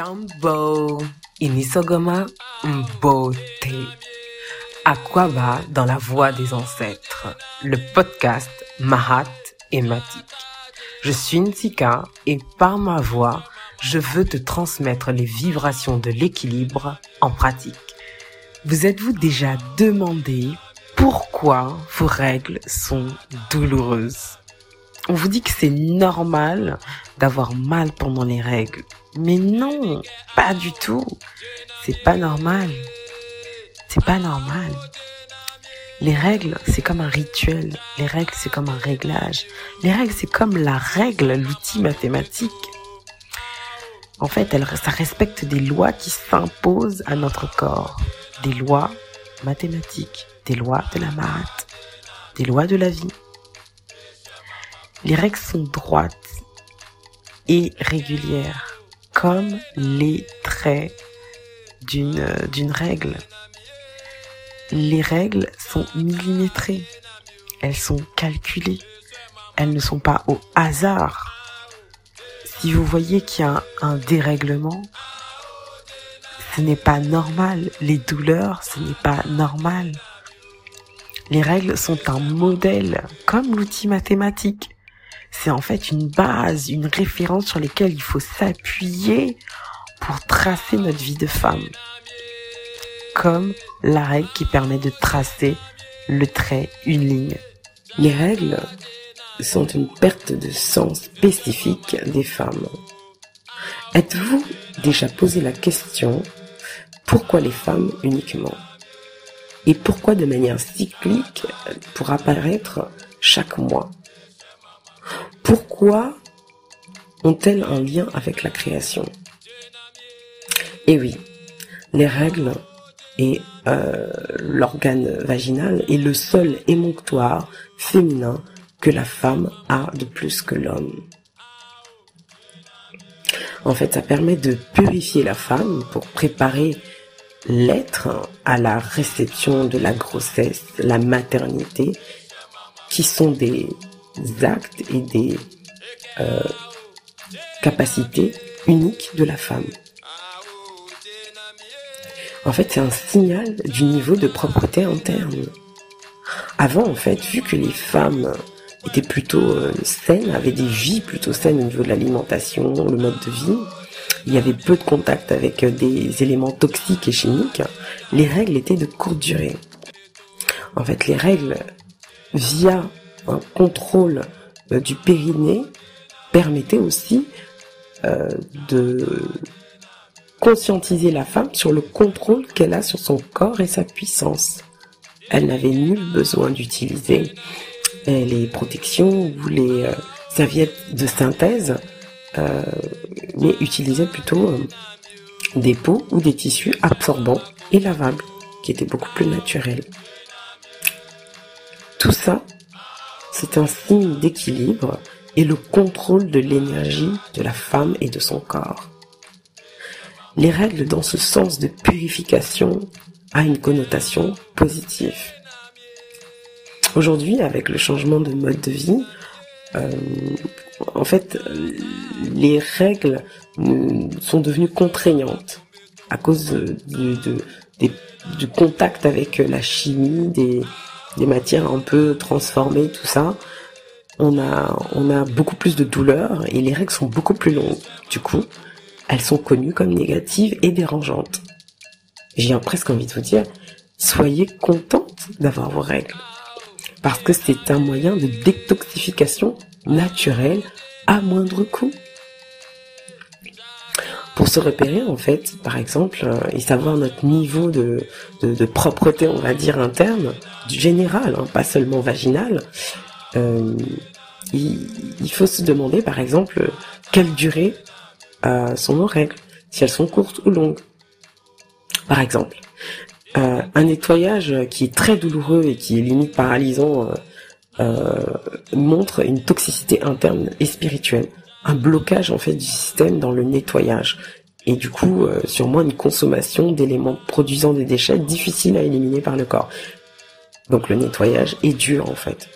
Jambo, Inisogoma, Mbote. Aquaba dans la voix des ancêtres, le podcast Mahat et Matik. Je suis Ntika et par ma voix, je veux te transmettre les vibrations de l'équilibre en pratique. Vous êtes-vous déjà demandé pourquoi vos règles sont douloureuses? On vous dit que c'est normal d'avoir mal pendant les règles. Mais non, pas du tout. C'est pas normal. C'est pas normal. Les règles, c'est comme un rituel. Les règles, c'est comme un réglage. Les règles, c'est comme la règle, l'outil mathématique. En fait, ça respecte des lois qui s'imposent à notre corps. Des lois mathématiques, des lois de la maths, des lois de la vie. Les règles sont droites et régulières, comme les traits d'une, règle. Les règles sont millimétrées, elles sont calculées, elles ne sont pas au hasard. Si vous voyez qu'il y a un dérèglement, ce n'est pas normal. Les douleurs, ce n'est pas normal. Les règles sont un modèle, comme l'outil mathématique. C'est en fait une base, une référence sur laquelle il faut s'appuyer pour tracer notre vie de femme. Comme la règle qui permet de tracer le trait, une ligne. Les règles sont une perte de sens spécifique des femmes. Êtes-vous déjà posé la question pourquoi les femmes uniquement? Et pourquoi de manière cyclique pour apparaître chaque mois? Pourquoi ont-elles un lien avec la création? Eh oui, les règles et euh, l'organe vaginal est le seul émonctoire féminin que la femme a de plus que l'homme. En fait, ça permet de purifier la femme pour préparer l'être à la réception de la grossesse, la maternité, qui sont des actes et des euh, capacités uniques de la femme. En fait, c'est un signal du niveau de propreté interne. Avant, en fait, vu que les femmes étaient plutôt euh, saines, avaient des vies plutôt saines au niveau de l'alimentation, le mode de vie, il y avait peu de contact avec euh, des éléments toxiques et chimiques, les règles étaient de courte durée. En fait, les règles, via un contrôle euh, du périnée, permettaient aussi de conscientiser la femme sur le contrôle qu'elle a sur son corps et sa puissance. Elle n'avait nul besoin d'utiliser les protections ou les euh, serviettes de synthèse, euh, mais utilisait plutôt euh, des peaux ou des tissus absorbants et lavables, qui étaient beaucoup plus naturels. Tout ça, c'est un signe d'équilibre et le contrôle de l'énergie de la femme et de son corps. Les règles dans ce sens de purification a une connotation positive. Aujourd'hui, avec le changement de mode de vie, euh, en fait, les règles sont devenues contraignantes à cause du, du contact avec la chimie, des, des matières un peu transformées, tout ça. On a, on a beaucoup plus de douleurs et les règles sont beaucoup plus longues. Du coup, elles sont connues comme négatives et dérangeantes. J'ai presque envie de vous dire, soyez contente d'avoir vos règles parce que c'est un moyen de détoxification naturelle à moindre coût. Pour se repérer, en fait, par exemple, euh, et savoir notre niveau de, de, propreté, on va dire, interne, du général, hein, pas seulement vaginal, euh, il, il, faut se demander, par exemple, quelle durée euh, sont nos règles, si elles sont courtes ou longues. Par exemple, euh, un nettoyage qui est très douloureux et qui est limite paralysant euh, euh, montre une toxicité interne et spirituelle, un blocage en fait du système dans le nettoyage et du coup sûrement une consommation d'éléments produisant des déchets difficiles à éliminer par le corps. Donc le nettoyage est dur en fait.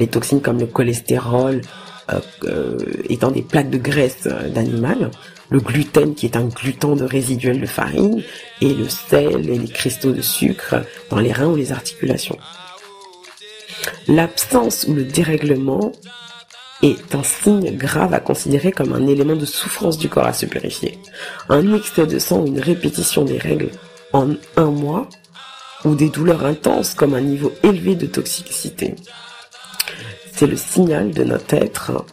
Les toxines comme le cholestérol, étant des plaques de graisse d'animal, le gluten qui est un gluten de résiduel de farine, et le sel et les cristaux de sucre dans les reins ou les articulations. L'absence ou le dérèglement est un signe grave à considérer comme un élément de souffrance du corps à se purifier. Un excès de sang ou une répétition des règles en un mois ou des douleurs intenses comme un niveau élevé de toxicité. C'est le signal de notre être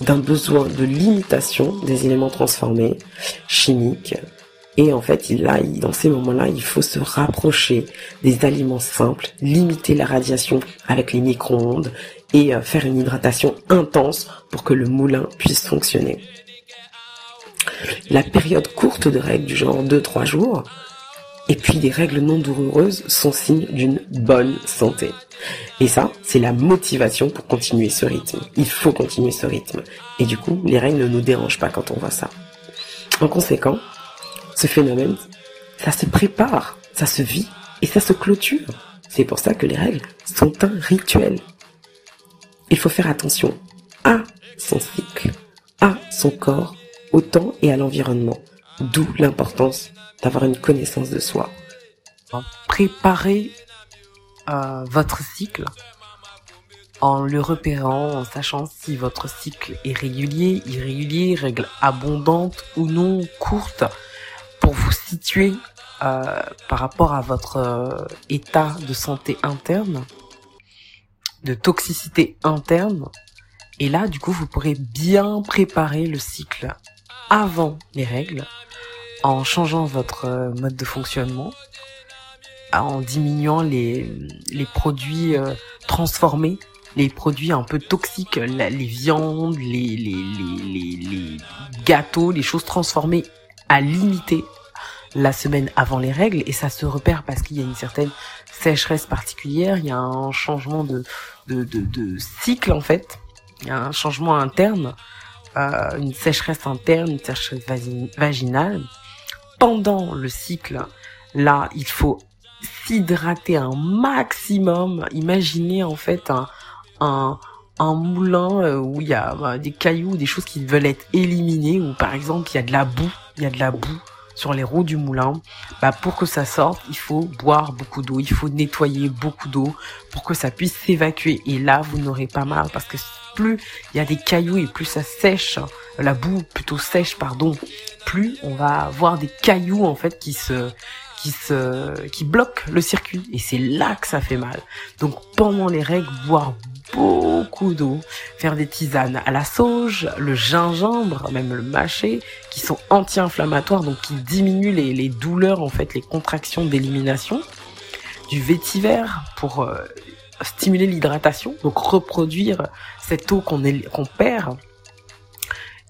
d'un besoin de limitation des éléments transformés, chimiques. Et en fait, là, dans ces moments-là, il faut se rapprocher des aliments simples, limiter la radiation avec les micro-ondes et euh, faire une hydratation intense pour que le moulin puisse fonctionner. La période courte de règles du genre 2-3 jours, et puis des règles non douloureuses sont signe d'une bonne santé. Et ça, c'est la motivation pour continuer ce rythme. Il faut continuer ce rythme. Et du coup, les règles ne nous dérangent pas quand on voit ça. En conséquent, ce phénomène, ça se prépare, ça se vit et ça se clôture. C'est pour ça que les règles sont un rituel. Il faut faire attention à son cycle, à son corps, au temps et à l'environnement. D'où l'importance d'avoir une connaissance de soi. Préparer euh, votre cycle en le repérant, en sachant si votre cycle est régulier, irrégulier, règle abondante ou non, courte, pour vous situer euh, par rapport à votre euh, état de santé interne, de toxicité interne. Et là, du coup, vous pourrez bien préparer le cycle avant les règles en changeant votre euh, mode de fonctionnement, en diminuant les, les produits euh, transformés, les produits un peu toxiques, les viandes, les, les, les, les, gâteaux, les choses transformées, à limiter la semaine avant les règles. Et ça se repère parce qu'il y a une certaine sécheresse particulière, il y a un changement de, de, de, de cycle en fait, il y a un changement interne, euh, une sécheresse interne, une sécheresse vaginale pendant le cycle, là, il faut s'hydrater un maximum. Imaginez en fait un, un, moulin euh, où il y a bah, des cailloux, des choses qui veulent être éliminées, ou par exemple il y a de la boue, il y a de la boue sur les roues du moulin, bah pour que ça sorte, il faut boire beaucoup d'eau, il faut nettoyer beaucoup d'eau pour que ça puisse s'évacuer. Et là, vous n'aurez pas mal parce que plus il y a des cailloux et plus ça sèche, la boue plutôt sèche, pardon, plus on va avoir des cailloux en fait qui se qui se qui bloquent le circuit et c'est là que ça fait mal. Donc pendant les règles, boire beaucoup d'eau, faire des tisanes à la sauge, le gingembre, même le mâcher, qui sont anti-inflammatoires, donc qui diminuent les, douleurs, en fait, les contractions d'élimination, du vétiver pour euh, stimuler l'hydratation, donc reproduire cette eau qu'on perd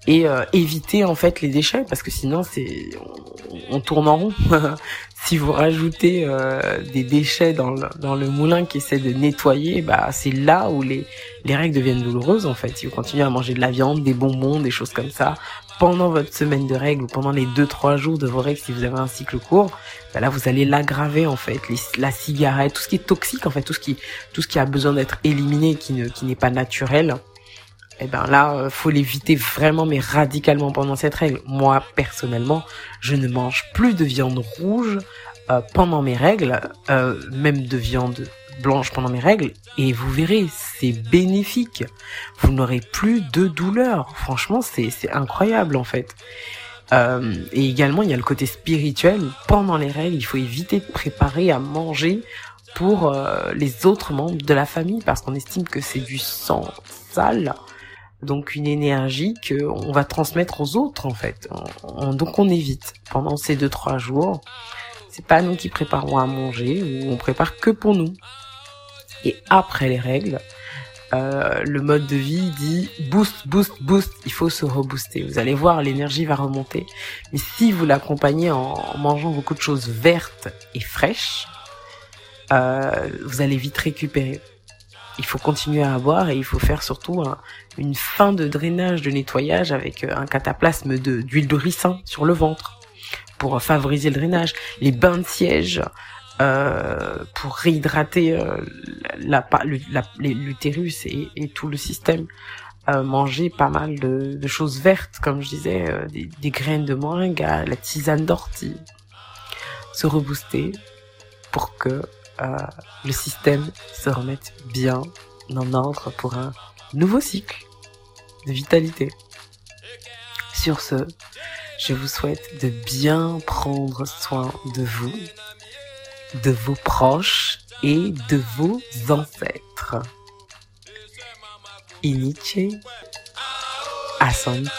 et euh, éviter en fait les déchets parce que sinon c'est on, tourne en rond. si vous rajoutez euh, des déchets dans le, dans le moulin qui essaie de nettoyer, bah c'est là où les les règles deviennent douloureuses en fait. Si vous continuez à manger de la viande, des bonbons, des choses comme ça pendant votre semaine de règles ou pendant les 2-3 jours de vos règles si vous avez un cycle court, bah là vous allez l'aggraver en fait. la cigarette, tout ce qui est toxique en fait, tout ce qui tout ce qui a besoin d'être éliminé, qui ne qui n'est pas naturel eh ben là, euh, faut l'éviter vraiment, mais radicalement pendant cette règle. Moi, personnellement, je ne mange plus de viande rouge euh, pendant mes règles, euh, même de viande blanche pendant mes règles, et vous verrez, c'est bénéfique. Vous n'aurez plus de douleur. Franchement, c'est incroyable en fait. et également, il y a le côté spirituel. Pendant les règles, il faut éviter de préparer à manger pour les autres membres de la famille parce qu'on estime que c'est du sang sale donc une énergie que on va transmettre aux autres en fait. donc on évite pendant ces deux trois jours. C'est pas nous qui préparons à manger ou on prépare que pour nous. Et après les règles, euh, le mode de vie dit boost, boost, boost. Il faut se rebooster. Vous allez voir, l'énergie va remonter. Mais si vous l'accompagnez en mangeant beaucoup de choses vertes et fraîches, euh, vous allez vite récupérer il faut continuer à boire et il faut faire surtout une fin de drainage, de nettoyage avec euh, un cataplasme d'huile de ricin sur le ventre pour favoriser le drainage. Les bains de siège euh, pour réhydrater euh, l'utérus et, tout le système. euh, manger pas mal de, choses vertes, comme je disais, des, graines de moringa, la tisane d'ortie, se rebooster pour que le système se remette bien en ordre pour un nouveau cycle de vitalité. Sur ce, je vous souhaite de bien prendre soin de vous, de vos proches et de vos ancêtres. Asante,